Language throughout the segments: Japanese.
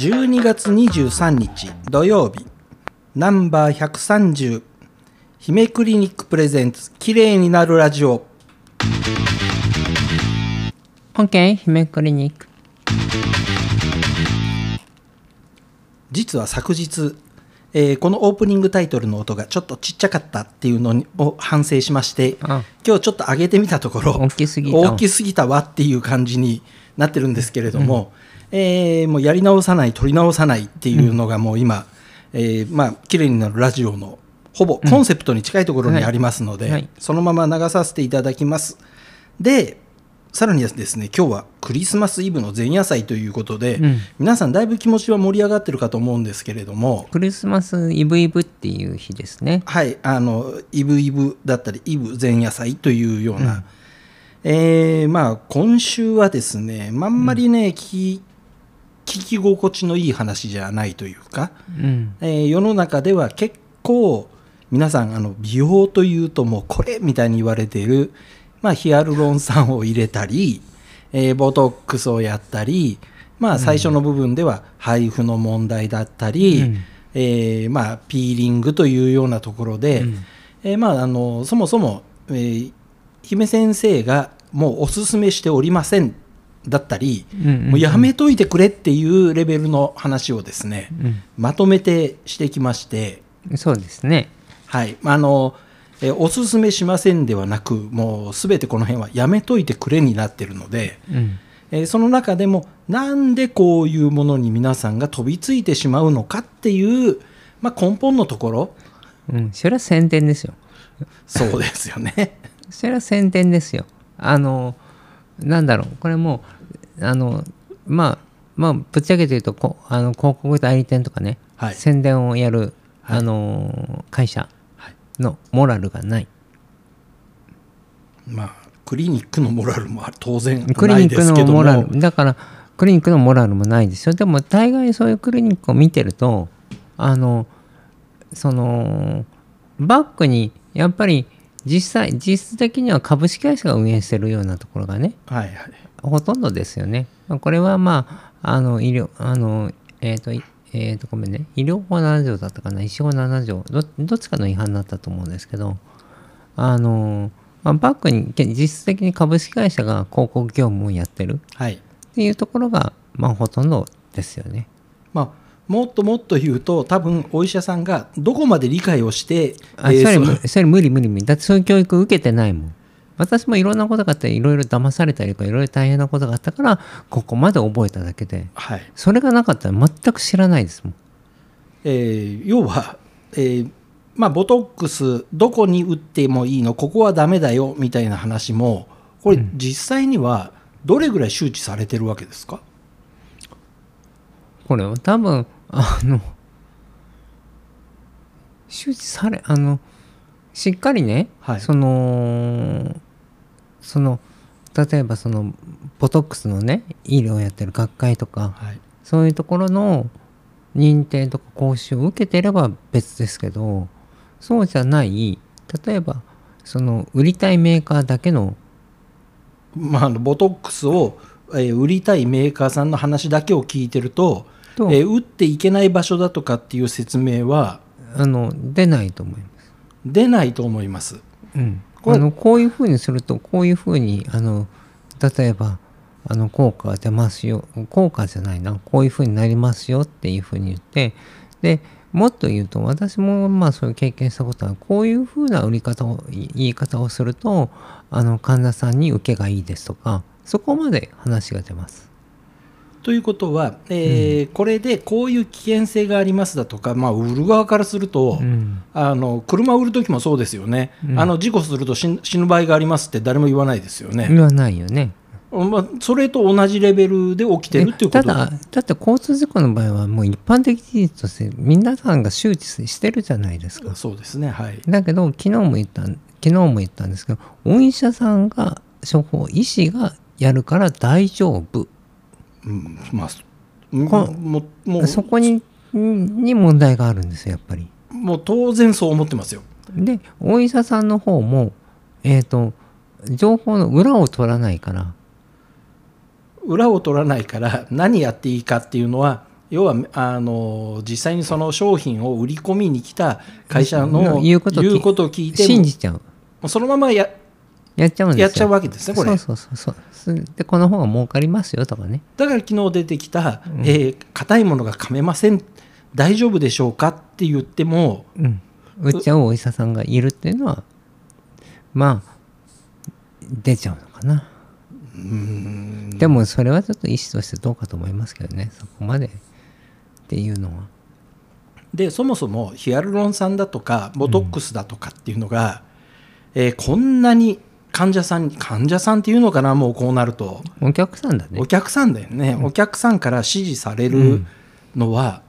12月23日土曜日。ナンバー130姫クリニックプレゼンツ綺麗になるラジオ。姫クリニック。実は昨日、えーこのオープニングタイトルの音がちょっとちっちゃかったっていうのを反省しましてあ今日ちょっと上げてみたところ大きすぎた。大きすぎたわっていう感じになってるんですけれども、えーもうやり直さない取り直さないっていうのがもう今、えーまあ綺麗になるラジオのほぼコンセプトに近いところにありますので、はい。はい。そのまま流させていただきます。でさらにですね今日はクリスマスイブの前夜祭ということで、うん。皆さんだいぶ気持ちは盛り上がってるかと思うんですけれどもクリスマスイブイブっていう日ですね。はい、あのイブイブだったりイブ前夜祭というような、えーまあ今週はですね、まああんまりね、聞き聞き心地のいい話じゃないというか、うん。えー世の中では結構皆さんあの美容というともうこれみたいに言われている、まあ、ヒアルロン酸を入れたり、えーボトックスをやったり、まあ、最初の部分では配布の問題だったり、うん。えーまあ、ピーリングというようなところで、うん。えーまあ、あのそもそも、えー姫先生がもうおすすめしておりませんだったり、うんうんうん。もうやめといてくれっていうレベルの話をですね、まとめてしてきまして、うんそうですね。はい、あの、えーおすすめしませんではなく、もうすべてこの辺はやめといてくれになってるので、うん。えーその中でも、なんでこういうものに皆さんが飛びついてしまうのかっていう、まあ、根本のところ、うん。それは宣伝ですよ。そうですよね。それは宣伝ですよ。あのなんだろう。これもうあのまあまあぶっちゃけて言うとこあの広告代理店とかね、はい。宣伝をやる、はい。あの会社はい。のモラルがない。まあ、クリニックのモラルも当然クリニックないですけども。のモラルだからクリニックのモラルもないですよ。でも大概そういうクリニックを見てるとあのそのバックにやっぱり実際実質的には株式会社が運営してるようなところがねはいはい。ほとんどですよね。まあこれはまあ、あの、医療、あの、えっ、と、いえっ、と、ごめんね、医療法7条だったかな、医師法7条ど、どっちかの違反だったと思うんですけど、あの、まあ、バックにけ実質的に株式会社が広告業務をやってるはい。っていうところが、まあ、ほとんどですよね。まあ、もっともっと言うと多分お医者さんがどこまで理解をして、あ、えーそれ無、それ無理無理無理。だってそういう教育受けてないもん。私もいろんなことがあって、いろいろ騙されたりとか、いろいろ大変なことがあったから、ここまで覚えただけで、はいそれがなかったら全く知らないですもん。えー要は、えーまあ、ボトックスどこに打ってもいいのここはダメだよみたいな話もこれ実際にはどれぐらい周知されてるわけですか、これは多分あの周知されあのしっかりね、はい。そのその例えばそのボトックスのね医療をやってる学会とかはい。そういうところの認定とか講習を受けてれば別ですけどそうじゃない例えばその売りたいメーカーだけのまあ、ボトックスを、えー売りたいメーカーさんの話だけを聞いてると、と、えー打っていけない場所だとかっていう説明はあの出ないと思います。出ないと思います。うん、これあのこういうふうにするとこういうふうにあの例えばあの効果が出ますよ効果じゃないなこういうふうになりますよっていうふうに言ってでもっと言うと私もまあそういう経験したことはこういうふうな売り方をい言い方をするとあの患者さんに受けがいいですとかそこまで話が出ます。ということは、えーこれでこういう危険性がありますだとか、まあ、売る側からすると、うん。あの車を売る時もそうですよね、うん。あの事故すると死ぬ場合がありますって誰も言わないですよね、言わないよね。まあ、それと同じレベルで起きてるっていうことただだって交通事故の場合はもう一般的事実として皆さんが周知してるじゃないですか。そうですねはい。だけど昨日も言った昨日も言ったんですけどお医者さんが処方医師がやるから大丈夫。うんまあうんこもうもう。そこにに問題があるんですよやっぱり。もう当然そう思ってますよ。でお医者さんの方もえっ、と情報の裏を取らないから。裏を取らないから何やっていいかっていうのは、要はあの実際にその商品を売り込みに来た会社の言うこと言うことを聞いても信じちゃう。もうそのままややっちゃうんですよ。やっちゃうわけですねこれ。そうそうそうそう。でこの方が儲かりますよとかね。だから昨日出てきた「えー硬いものが噛めません。大丈夫でしょうか?」って言ってもうん。売っちゃうお医者さんがいるっていうのはまあ出ちゃうのかな。でもそれはちょっと医師としてどうかと思いますけどねそこまで。っていうのは。でそもそもヒアルロン酸だとかボトックスだとかっていうのが、えーこんなに患者さんに患者さんっていうのかなもうこうなると、お客さんだね。お客さんだよね、お客さんから支持されるのは、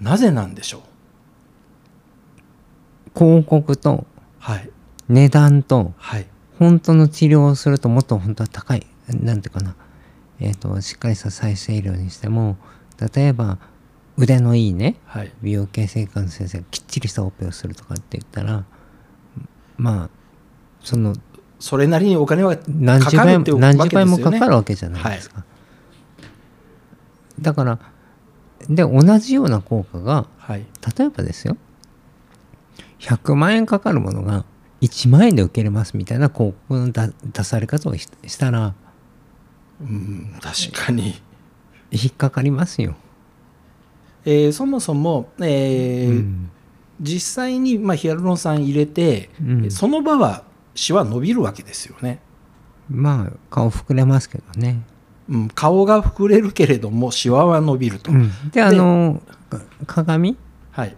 なぜなんでしょう？広告とはい。値段とはい。本当の治療をするともっと本当は高いなんていうかな。えっ、としっかりした再生医療にしても例えば腕のいいねはい。美容形成科の先生がきっちりしたオペをするとかって言ったらまあそのそれなりにお金は何十倍かかるってわ何十倍もけですよね。かかるわけじゃないですか、だからで同じような効果がはい。例えばですよ。100万円かかるものが1万円で受けれますみたいな広告の出出され方をししたらうん確かに、引っかかりますよ。えーそもそも、えーうん。実際に、まあ、ヒアルロン酸入れて、うん。その場はシワ伸びるわけですよね、まあ顔膨れますけどね。うん、顔が膨れるけれどもシワは伸びると、うん。であのか鏡？はい。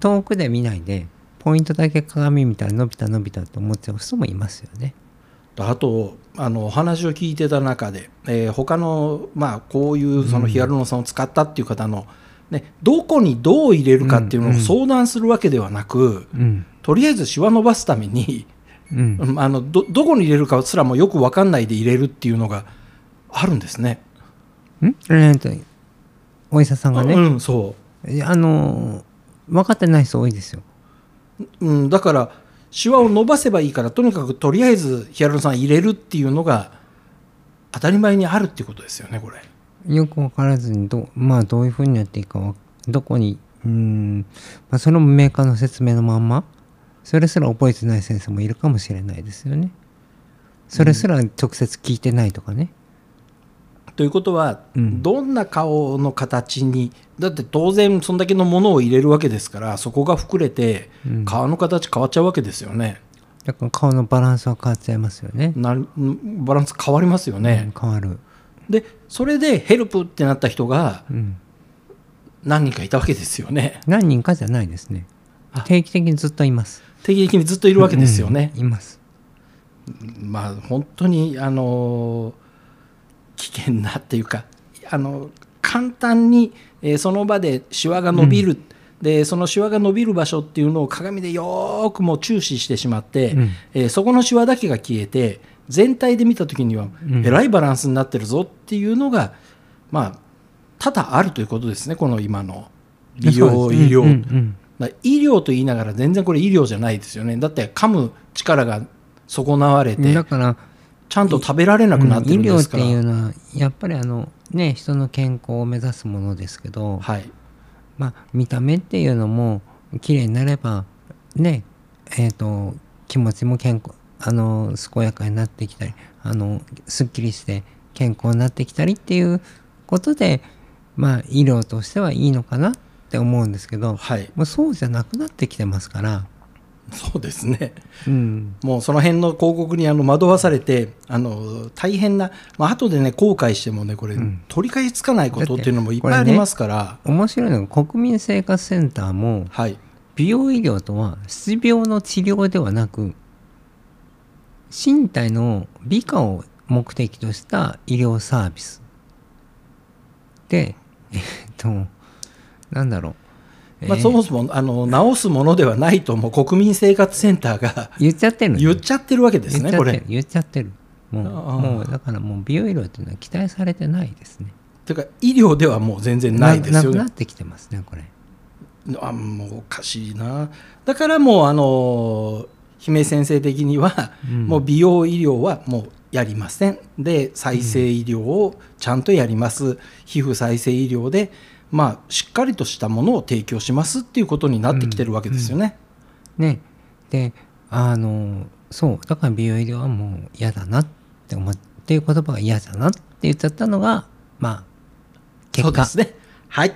遠くで見ないでポイントだけ鏡見たら伸びた伸びたと思っちゃう人もいますよね。あとあのお話を聞いてた中で、えー他の、まあ、こういうそのヒアルロン酸を使ったっていう方の、ね、どこにどう入れるかっていうのをうんうん。相談するわけではなく、うん。とりあえずシワ伸ばすために、うんうんあのどどこに入れるかすらもよく分かんないで入れるっていうのがあるんですね。ん？えーとお医者さんがね、うん、そいやあの分かってない人多いですよ。う、うん、だからシワを伸ばせばいいからとにかくとりあえずヒアルロン酸入れるっていうのが当たり前にあるっていうことですよねこれ。よく分からずにど,、まあ、どういうふうにやっていいかわどこにうーん、まあ、それもメーカーの説明のまんまそれすら覚えてない先生もいるかもしれないですよね。それすら直接聞いてないとかね。ということは、うんどんな顔の形にだって当然そんだけのものを入れるわけですからそこが膨れてうん顔の形変わっちゃうわけですよね。だから顔のバランスは変わっちゃいますよね。なバランス変わりますよね。うん変わる。でそれでヘルプってなった人がうん、何人かいたわけですよね。何人かじゃないですねあ。定期的にずっといます。定期的にずっといるわけですよね。うんいます。まあ本当にあの危険なっていうかあの簡単に、えーその場でシワが伸びる、でそのシワが伸びる場所っていうのを鏡でよーくもう注視してしまって、うん。えーそこのシワだけが消えて全体で見た時にはん。えらいバランスになってるぞっていうのが、まあ多々あるということですねこの今の美容医療、うんうんだから医療と言いながら全然これ医療じゃないですよね。だって噛む力が損なわれうんてだからちゃんと食べられなくなってるんうん医療ってですから、いうのはやっぱりあのね人の健康を目指すものですけど、はい。まあ見た目っていうのも綺麗になればねえっ、と気持ちも健康あの健やかになってきたりあのすっきりして健康になってきたりっていうことでまあ医療としてはいいのかなって思うんですけどはい。もうそうじゃなくなってきてますから、そうですね。うん、もうその辺の広告にあの惑わされてあの大変な、まあ後でね後悔してもねこれ、ん。取り返しつかないことっていうのもいっぱいありますから、面白いのが国民生活センターもはい。美容医療とは失病の治療ではなく身体の美化を目的とした医療サービス。でえっとなんだろう、まあ、えー。そもそもあの治すものではないともう国民生活センターが 言っちゃってるの言っちゃってるわけですねこれ。言っちゃってる。もうもうだからもう美容医療っていうのは期待されてないですね。ていうか医療ではもう全然ないですよね。なっ。てきてますねこれ。あもうおかしいな。だからもうあの姫先生的には、うん。もう美容医療はもうやりません。で再生医療をちゃんとやります、皮膚再生医療でまあしっかりとしたものを提供しますっていうことになってきてるわけですよね。ねであのそうだから美容医療はもう嫌だなって思っていう言葉が嫌だなって言っちゃったのがまあ結果ですね。はい。